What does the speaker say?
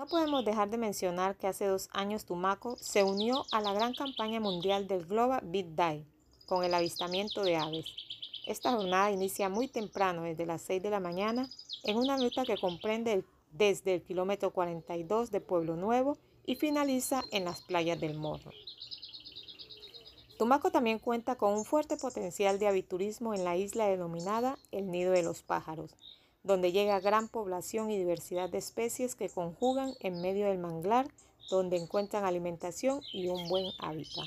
No podemos dejar de mencionar que hace dos años Tumaco se unió a la gran campaña mundial del Global Beat Day con el avistamiento de aves. Esta jornada inicia muy temprano, desde las 6 de la mañana, en una ruta que comprende desde el kilómetro 42 de Pueblo Nuevo y finaliza en las playas del Morro. Tumaco también cuenta con un fuerte potencial de aviturismo en la isla denominada el Nido de los Pájaros, donde llega gran población y diversidad de especies que conjugan en medio del manglar, donde encuentran alimentación y un buen hábitat.